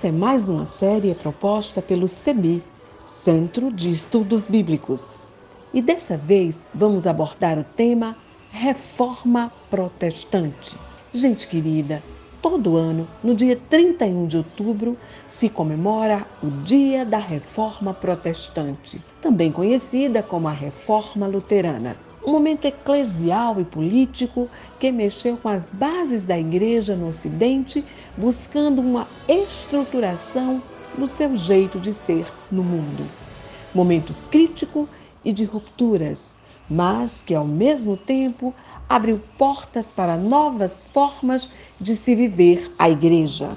Essa é mais uma série proposta pelo CEBI, Centro de Estudos Bíblicos. E dessa vez vamos abordar o tema Reforma Protestante. Gente querida, todo ano, no dia 31 de outubro, se comemora o Dia da Reforma Protestante, também conhecida como a Reforma Luterana um momento eclesial e político que mexeu com as bases da igreja no Ocidente, buscando uma estruturação do seu jeito de ser no mundo. Momento crítico e de rupturas, mas que ao mesmo tempo abriu portas para novas formas de se viver a igreja.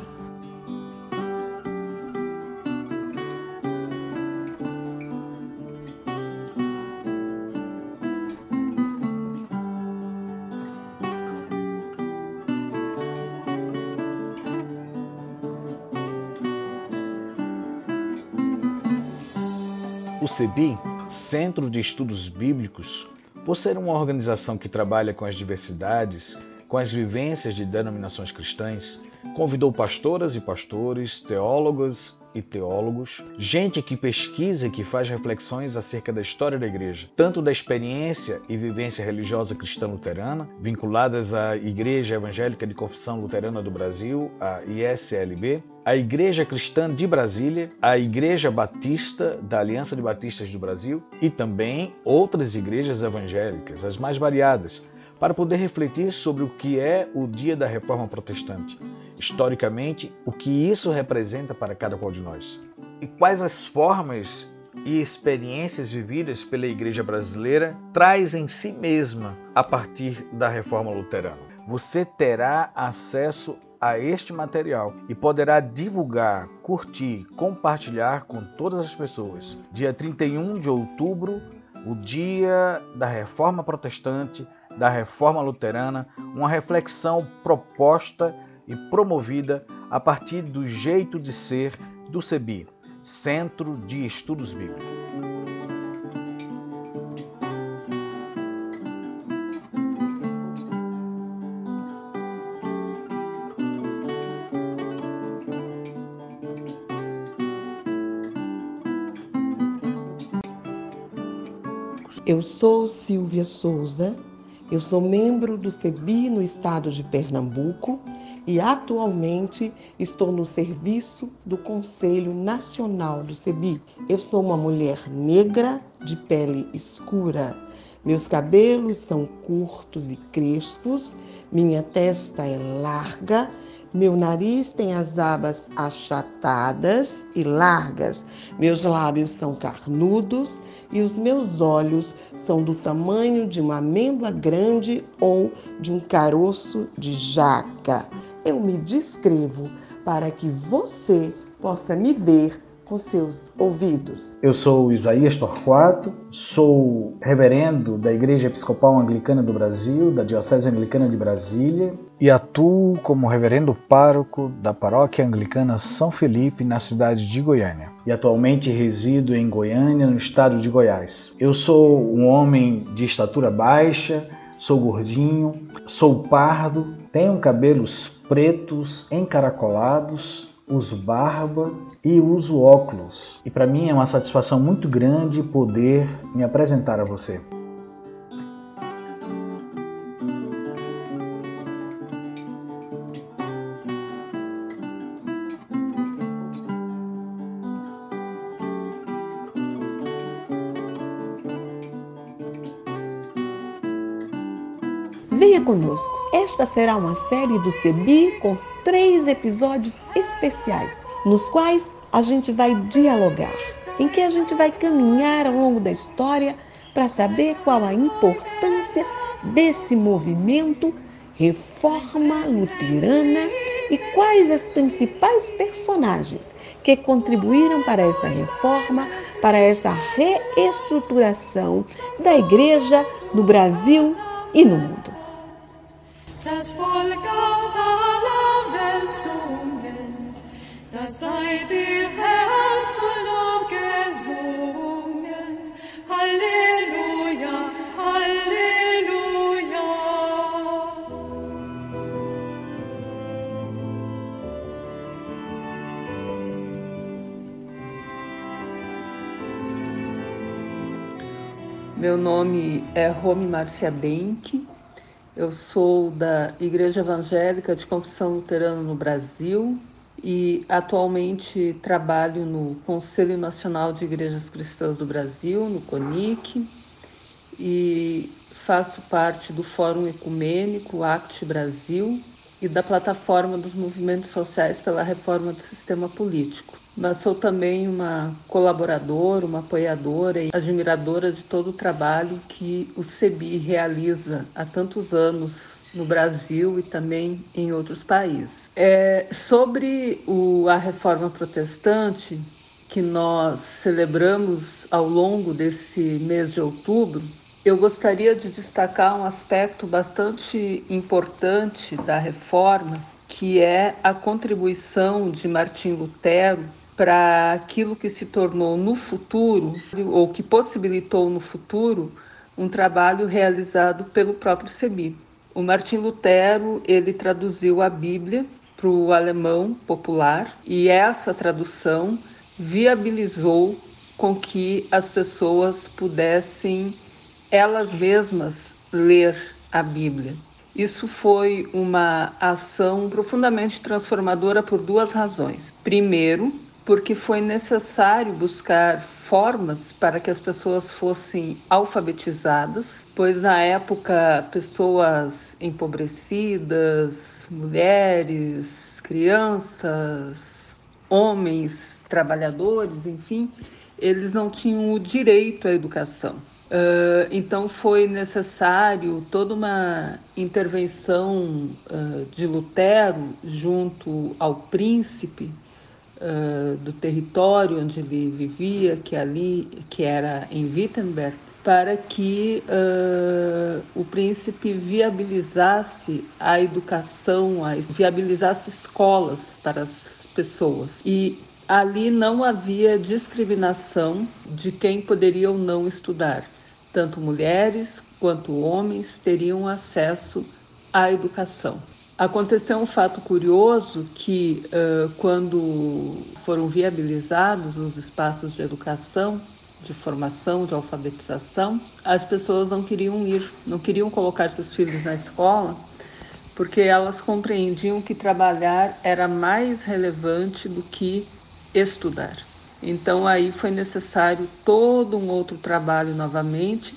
CEBI, Centro de Estudos Bíblicos, por ser uma organização que trabalha com as diversidades, com as vivências de denominações cristãs, convidou pastoras e pastores, teólogas e teólogos, gente que pesquisa e que faz reflexões acerca da história da igreja, tanto da experiência e vivência religiosa cristã luterana, vinculadas à Igreja Evangélica de Confissão Luterana do Brasil, a ISLB, a Igreja Cristã de Brasília, a Igreja Batista da Aliança de Batistas do Brasil e também outras igrejas evangélicas, as mais variadas, para poder refletir sobre o que é o Dia da Reforma Protestante, historicamente, o que isso representa para cada qual de nós e quais as formas e experiências vividas pela Igreja brasileira traz em si mesma a partir da Reforma Luterana. Você terá acesso a este material e poderá divulgar, curtir, compartilhar com todas as pessoas. Dia 31 de outubro, o dia da Reforma Protestante, da Reforma Luterana, uma reflexão proposta e promovida a partir do jeito de ser do CEBI, Centro de Estudos Bíblicos. Eu sou Silvia Souza, eu sou membro do CEBI no estado de Pernambuco e atualmente estou no serviço do Conselho Nacional do CEBI. Eu sou uma mulher negra de pele escura. Meus cabelos são curtos e crespos, minha testa é larga, meu nariz tem as abas achatadas e largas, meus lábios são carnudos e os meus olhos são do tamanho de uma amêndoa grande ou de um caroço de jaca. Eu me descrevo para que você possa me ver com seus ouvidos. Eu sou Isaías Torquato, sou reverendo da Igreja Episcopal Anglicana do Brasil, da Diocese Anglicana de Brasília, e atuo como reverendo pároco da Paróquia Anglicana São Felipe, na cidade de Goiânia. E atualmente resido em Goiânia, no estado de Goiás. Eu sou um homem de estatura baixa, sou gordinho, sou pardo, tenho cabelos pretos encaracolados, uso barba e uso óculos. E para mim é uma satisfação muito grande poder me apresentar a você. Venha conosco. Esta será uma série do CEBI com três episódios especiais, nos quais a gente vai dialogar, em que a gente vai caminhar ao longo da história para saber qual a importância desse movimento Reforma Luterana e quais as principais personagens que contribuíram para essa reforma, para essa reestruturação da igreja no Brasil e no mundo das Volk aus aller Welt zum das sei dir Herr zu Lob gesungen. Halleluja, Halleluja. Meu nome é Romy Marcia Benck eu sou da Igreja Evangélica de Confissão Luterana no Brasil e atualmente trabalho no Conselho Nacional de Igrejas Cristãs do Brasil, no CONIC, e faço parte do Fórum Ecumênico ACT Brasil e da plataforma dos movimentos sociais pela reforma do sistema político mas sou também uma colaboradora, uma apoiadora e admiradora de todo o trabalho que o CEBI realiza há tantos anos no Brasil e também em outros países. É, sobre o, a reforma protestante, que nós celebramos ao longo desse mês de outubro, eu gostaria de destacar um aspecto bastante importante da reforma, que é a contribuição de Martim Lutero para aquilo que se tornou no futuro, ou que possibilitou no futuro, um trabalho realizado pelo próprio Sebi. O Martim Lutero ele traduziu a Bíblia para o alemão popular e essa tradução viabilizou com que as pessoas pudessem elas mesmas ler a Bíblia. Isso foi uma ação profundamente transformadora por duas razões. Primeiro, porque foi necessário buscar formas para que as pessoas fossem alfabetizadas, pois na época pessoas empobrecidas, mulheres, crianças, homens, trabalhadores, enfim, eles não tinham o direito à educação. Uh, então foi necessário toda uma intervenção uh, de Lutero junto ao príncipe uh, do território onde ele vivia, que ali, que era em Wittenberg, para que o príncipe viabilizasse a educação, viabilizasse escolas para as pessoas. E ali não havia discriminação de quem poderia ou não estudar. Tanto mulheres quanto homens teriam acesso à educação. Aconteceu um fato curioso que, uh, quando foram viabilizados os espaços de educação, de formação, de alfabetização, as pessoas não queriam ir, não queriam colocar seus filhos na escola, porque elas compreendiam que trabalhar era mais relevante do que estudar. Então aí foi necessário todo um outro trabalho novamente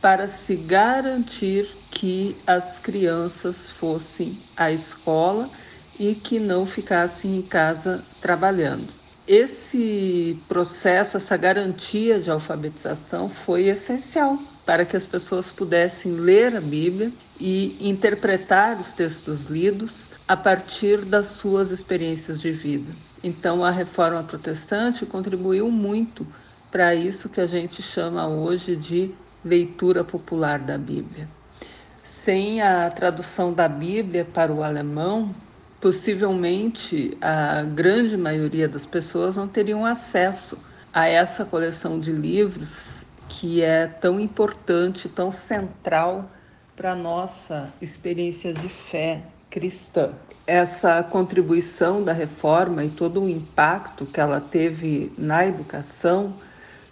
para se garantir que as crianças fossem à escola e que não ficassem em casa trabalhando. Esse processo, essa garantia de alfabetização foi essencial para que as pessoas pudessem ler a Bíblia e interpretar os textos lidos a partir das suas experiências de vida. Então, a reforma protestante contribuiu muito para isso que a gente chama hoje de leitura popular da Bíblia. Sem a tradução da Bíblia para o alemão, possivelmente a grande maioria das pessoas não teriam acesso a essa coleção de livros que é tão importante, tão central para a nossa experiência de fé cristã. Essa contribuição da reforma e todo o impacto que ela teve na educação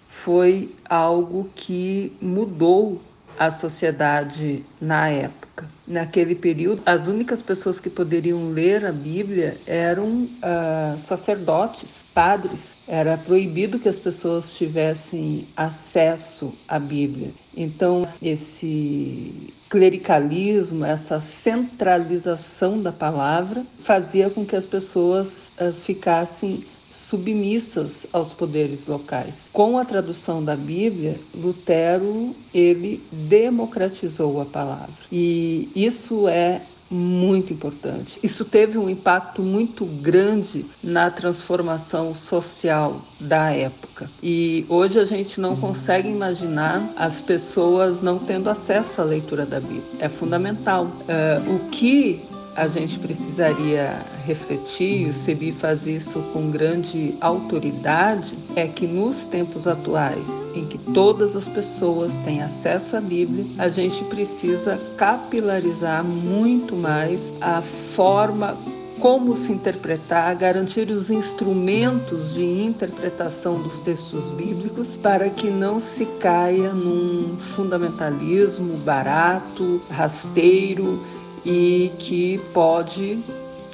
foi algo que mudou a sociedade na época. Naquele período, as únicas pessoas que poderiam ler a Bíblia eram uh, sacerdotes, padres. Era proibido que as pessoas tivessem acesso à Bíblia. Então, esse clericalismo, essa centralização da palavra, fazia com que as pessoas uh, ficassem submissas aos poderes locais. Com a tradução da Bíblia, Lutero ele democratizou a palavra. E isso é muito importante. Isso teve um impacto muito grande na transformação social da época. E hoje a gente não consegue imaginar as pessoas não tendo acesso à leitura da Bíblia. É fundamental. Uh, o que a gente precisaria refletir, e o CEBI faz isso com grande autoridade, é que nos tempos atuais, em que todas as pessoas têm acesso à Bíblia, a gente precisa capilarizar muito mais a forma como se interpretar, garantir os instrumentos de interpretação dos textos bíblicos para que não se caia num fundamentalismo barato, rasteiro e que pode,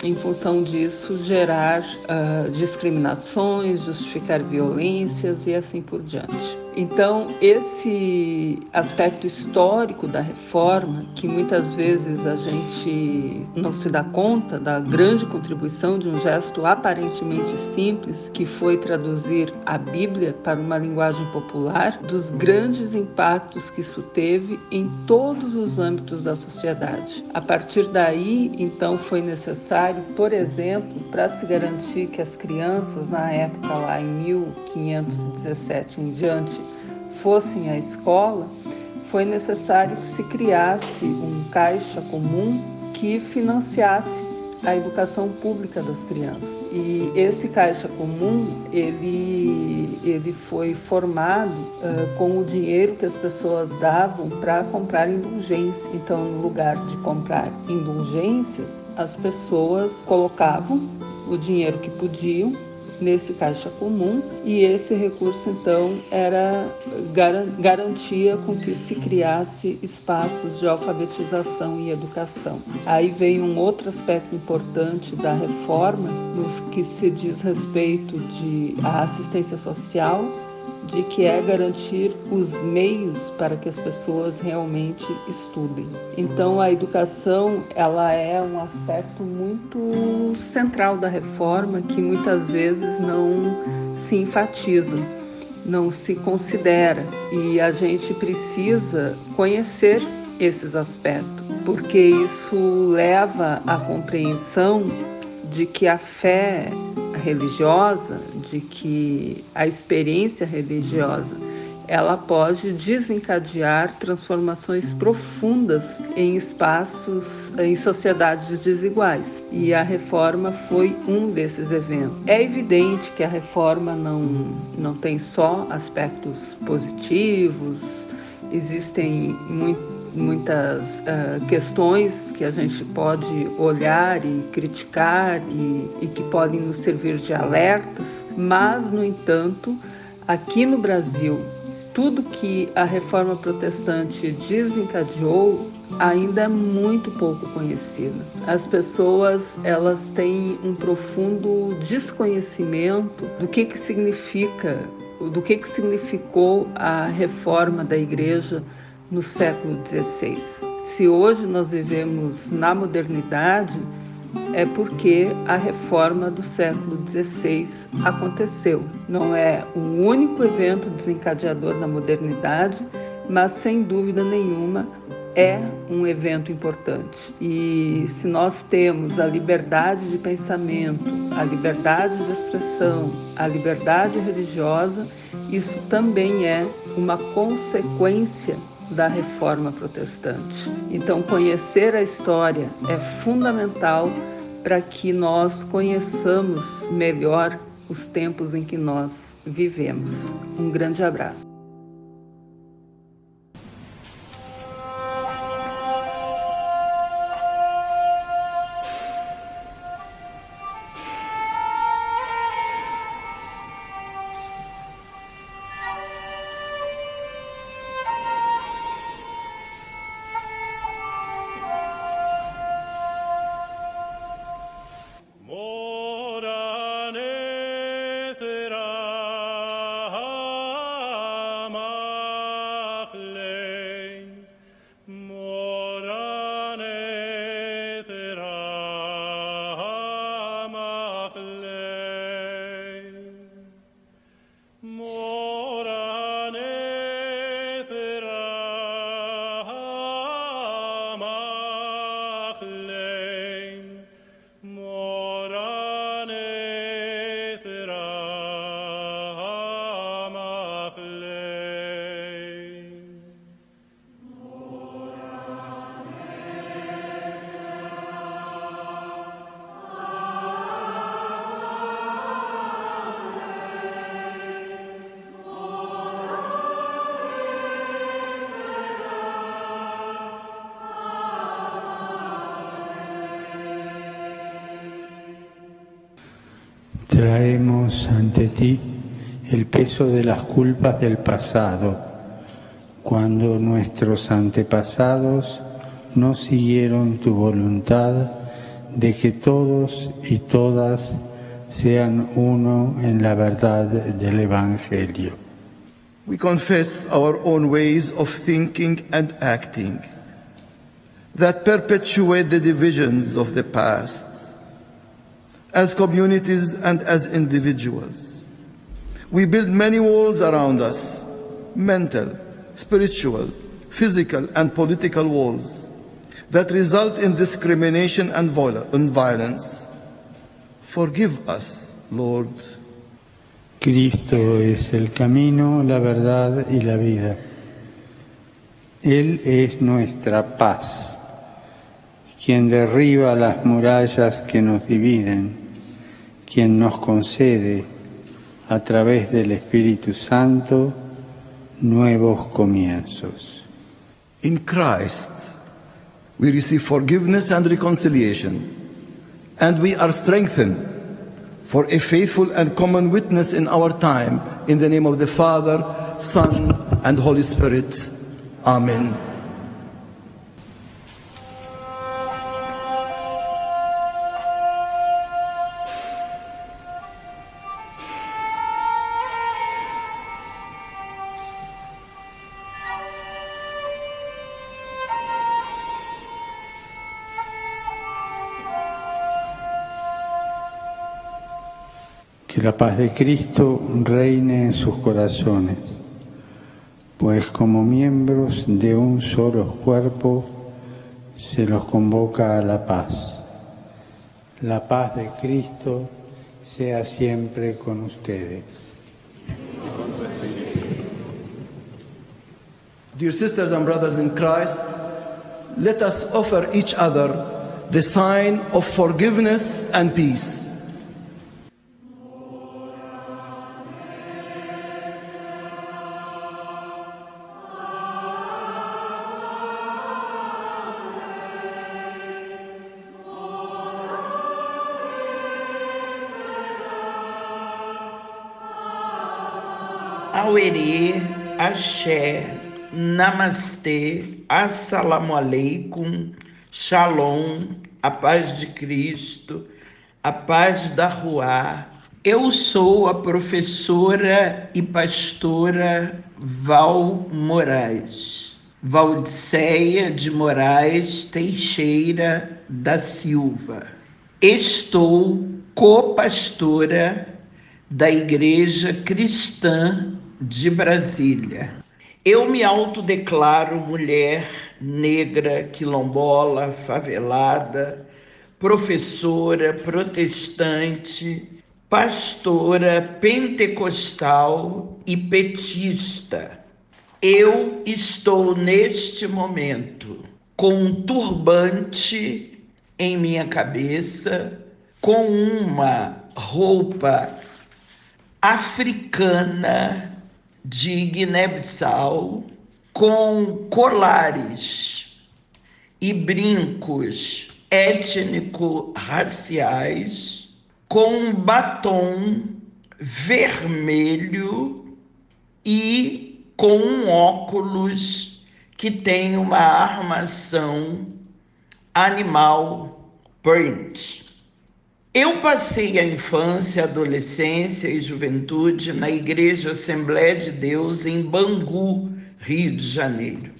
em função disso, gerar uh, discriminações, justificar violências e assim por diante. Então, esse aspecto histórico da reforma, que muitas vezes a gente não se dá conta da grande contribuição de um gesto aparentemente simples, que foi traduzir a Bíblia para uma linguagem popular, dos grandes impactos que isso teve em todos os âmbitos da sociedade. A partir daí, então, foi necessário, por exemplo, para se garantir que as crianças, na época lá em 1517 em diante, fossem à escola, foi necessário que se criasse um caixa comum que financiasse a educação pública das crianças. E esse caixa comum, ele, ele foi formado uh, com o dinheiro que as pessoas davam para comprar indulgência. Então, no lugar de comprar indulgências, as pessoas colocavam o dinheiro que podiam nesse caixa comum e esse recurso então era garantia com que se criasse espaços de alfabetização e educação. Aí vem um outro aspecto importante da reforma nos que se diz respeito de à assistência social de que é garantir os meios para que as pessoas realmente estudem. Então a educação, ela é um aspecto muito central da reforma que muitas vezes não se enfatiza, não se considera e a gente precisa conhecer esses aspectos, porque isso leva à compreensão de que a fé religiosa, de que a experiência religiosa ela pode desencadear transformações profundas em espaços, em sociedades desiguais. E a reforma foi um desses eventos. É evidente que a reforma não, não tem só aspectos positivos, existem muito muitas uh, questões que a gente pode olhar e criticar e, e que podem nos servir de alertas, mas, no entanto, aqui no Brasil, tudo que a reforma protestante desencadeou ainda é muito pouco conhecida. As pessoas elas têm um profundo desconhecimento do que, que significa, do que, que significou a reforma da igreja no século XVI. Se hoje nós vivemos na modernidade, é porque a reforma do século XVI aconteceu. Não é um único evento desencadeador da modernidade, mas sem dúvida nenhuma é um evento importante. E se nós temos a liberdade de pensamento, a liberdade de expressão, a liberdade religiosa, isso também é uma consequência da reforma protestante. Então, conhecer a história é fundamental para que nós conheçamos melhor os tempos em que nós vivemos. Um grande abraço. Traemos ante ti el peso de las culpas del pasado, cuando nuestros antepasados no siguieron tu voluntad de que todos y todas sean uno en la verdad del Evangelio. We confess our own ways of thinking and acting that perpetuate the divisions of the past as communities and as individuals. We build many walls around us mental, spiritual, physical, and political walls that result in discrimination and violence. Forgive us, Lord. Cristo es el camino, la verdad y la vida. Él es nuestra paz, quien derriba las murallas que nos dividen, quien nos concede a través del Espíritu Santo nuevos comienzos. In Christ, we receive forgiveness and reconciliation, and we are strengthened for a faithful and common witness in our time. In the name of the Father, Son, and Holy Spirit. Amen. La paz de Cristo reine en sus corazones, pues como miembros de un solo cuerpo se los convoca a la paz. La paz de Cristo sea siempre con ustedes. Dear sisters and brothers in Christ, let us offer each other the sign of forgiveness and peace. Axé, Namastê, Assalamu Alaikum, Shalom, a paz de Cristo, a paz da Ruá. Eu sou a professora e pastora Val Moraes, Valdiceia de Moraes Teixeira da Silva. Estou co-pastora da Igreja Cristã de Brasília. Eu me autodeclaro mulher negra, quilombola, favelada, professora, protestante, pastora, pentecostal e petista. Eu estou neste momento com um turbante em minha cabeça, com uma roupa africana de Guiné-Bissau com colares e brincos étnico-raciais com batom vermelho e com um óculos que tem uma armação animal print. Eu passei a infância, adolescência e juventude na Igreja Assembleia de Deus em Bangu, Rio de Janeiro,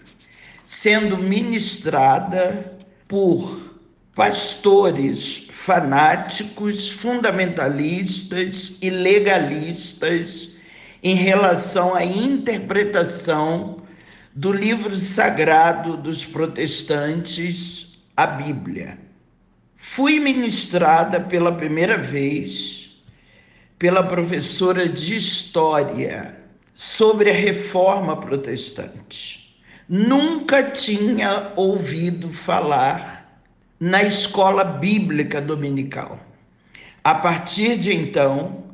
sendo ministrada por pastores fanáticos, fundamentalistas e legalistas em relação à interpretação do livro sagrado dos protestantes, a Bíblia. Fui ministrada pela primeira vez pela professora de História sobre a reforma protestante. Nunca tinha ouvido falar na escola bíblica dominical. A partir de então,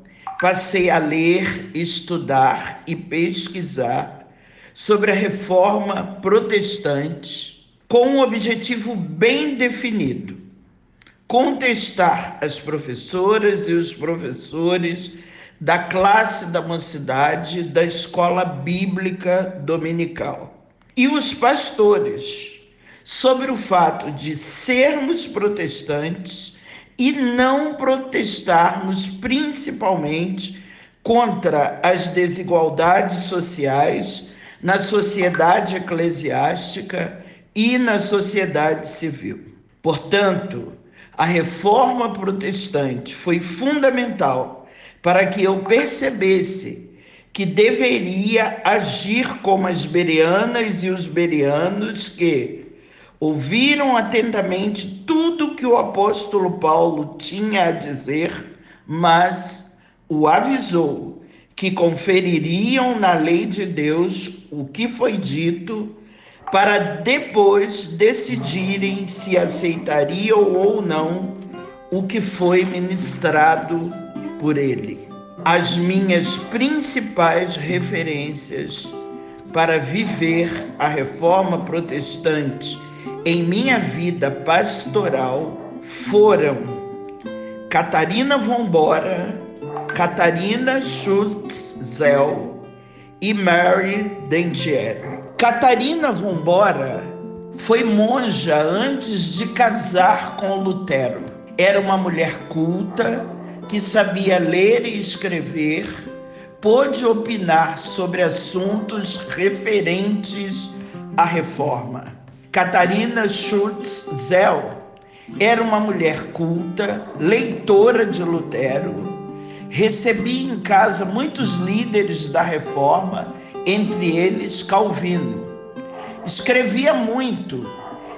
passei a ler, estudar e pesquisar sobre a reforma protestante com um objetivo bem definido contestar as professoras e os professores da classe da mocidade da escola bíblica dominical e os pastores sobre o fato de sermos protestantes e não protestarmos principalmente contra as desigualdades sociais na sociedade eclesiástica e na sociedade civil. Portanto, a reforma protestante foi fundamental para que eu percebesse que deveria agir como as berianas e os berianos que ouviram atentamente tudo que o apóstolo Paulo tinha a dizer, mas o avisou que confeririam na lei de Deus o que foi dito, para depois decidirem se aceitariam ou não o que foi ministrado por ele. As minhas principais referências para viver a reforma protestante em minha vida pastoral foram Catarina Vombora, Catarina Schultz-Zell e Mary Dentier. Catarina Vombora foi monja antes de casar com Lutero. Era uma mulher culta que sabia ler e escrever, pôde opinar sobre assuntos referentes à reforma. Catarina Schultz-Zell era uma mulher culta, leitora de Lutero, recebia em casa muitos líderes da reforma, entre eles Calvino. Escrevia muito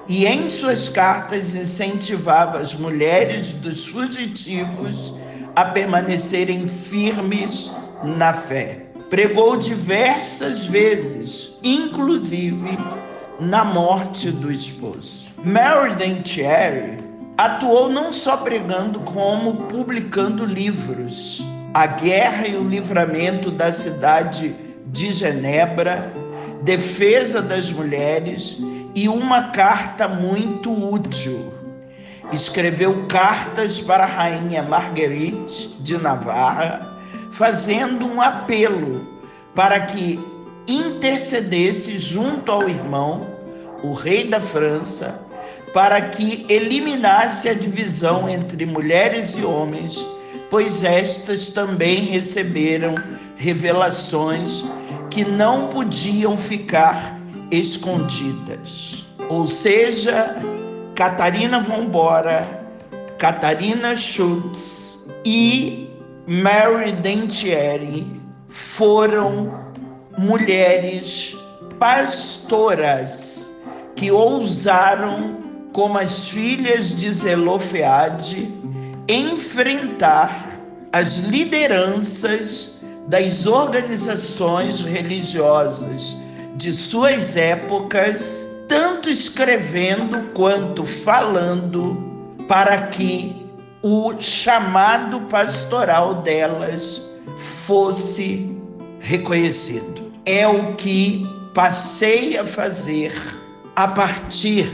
e em suas cartas incentivava as mulheres dos fugitivos a permanecerem firmes na fé. Pregou diversas vezes, inclusive na morte do esposo. Mary Dentieri atuou não só pregando, como publicando livros. A Guerra e o Livramento da Cidade de Genebra, Defesa das Mulheres e uma carta muito útil. Escreveu cartas para a rainha Marguerite de Navarra, fazendo um apelo para que intercedesse junto ao irmão o rei da França, para que eliminasse a divisão entre mulheres e homens, pois estas também receberam revelações que não podiam ficar escondidas. Ou seja, Catarina Vombora, Catarina Schultz e Mary Dentieri foram mulheres pastoras que ousaram, como as filhas de Zelofeade, enfrentar as lideranças das organizações religiosas de suas épocas, tanto escrevendo quanto falando, para que o chamado pastoral delas fosse reconhecido. É o que passei a fazer a partir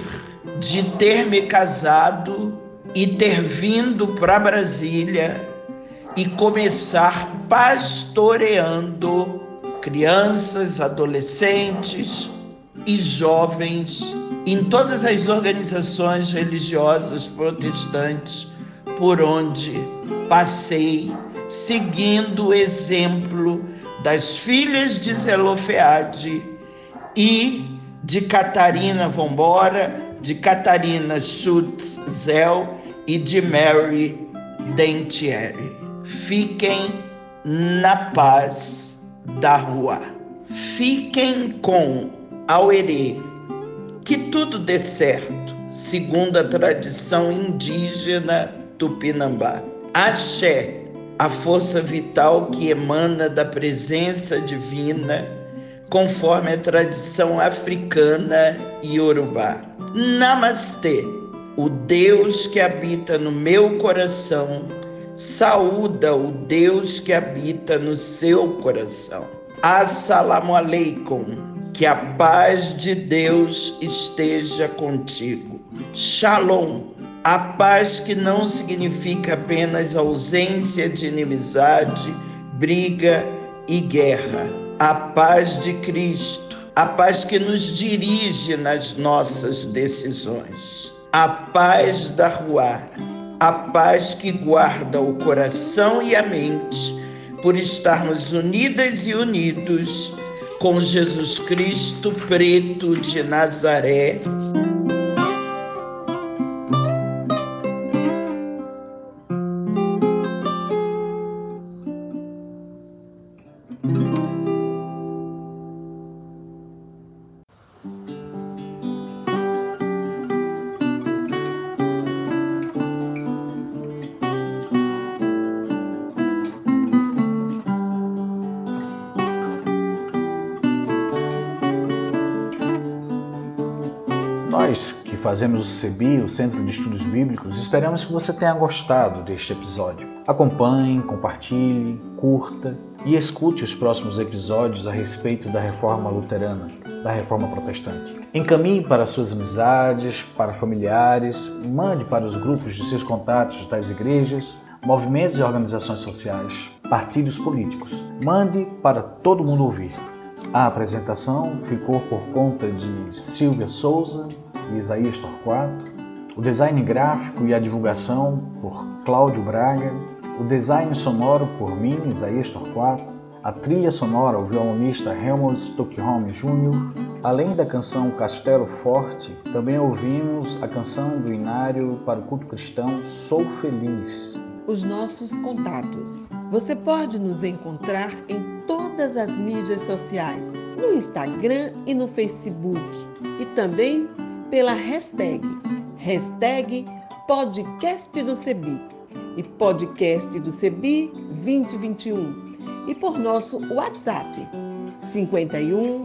de ter me casado e ter vindo para Brasília e começar pastoreando crianças, adolescentes e jovens em todas as organizações religiosas protestantes por onde passei, seguindo o exemplo das filhas de Zelofeade e de Catarina Vombora, de Catarina Schutz Zell e de Mary Dentieri. Fiquem na paz da rua. Fiquem com Auerê. Que tudo dê certo, segundo a tradição indígena tupinambá. Axé, a força vital que emana da presença divina conforme a tradição africana e iorubá. Namastê, o Deus que habita no meu coração, saúda o Deus que habita no seu coração. Assalamu alaikum, que a paz de Deus esteja contigo. Shalom, A paz que não significa apenas ausência de inimizade, briga e guerra. A paz de Cristo, a paz que nos dirige nas nossas decisões. A paz da rua, a paz que guarda o coração e a mente, por estarmos unidas e unidos com Jesus Cristo preto de Nazaré. Nós que fazemos o CEBI, o Centro de Estudos Bíblicos, esperamos que você tenha gostado deste episódio. Acompanhe, compartilhe, curta e escute os próximos episódios a respeito da reforma luterana, da reforma protestante. Encaminhe para suas amizades, para familiares, mande para os grupos de seus contatos das igrejas, movimentos e organizações sociais, partidos políticos. Mande para todo mundo ouvir. A apresentação ficou por conta de Silvia Souza e Isaías Torquato, o design gráfico e a divulgação por Cláudio Braga, o design sonoro por mim, Isaías Torquato, a trilha sonora, o violonista Helmut Stockholm Jr., além da canção Castelo Forte, também ouvimos a canção do Inário para o culto cristão Sou Feliz. Os nossos contatos. Você pode nos encontrar em todas as mídias sociais, no Instagram e no Facebook, e também pela hashtag, hashtag podcast do Cebi e podcast do Cebi 2021 e por nosso WhatsApp 51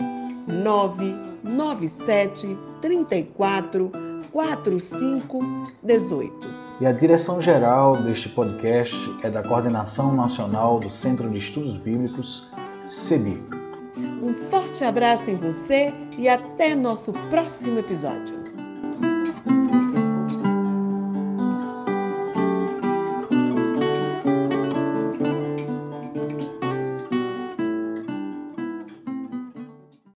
997 34 45 18. E a direção geral deste podcast é da Coordenação Nacional do Centro de Estudos Bíblicos, CEBI. Um forte abraço em você e até nosso próximo episódio.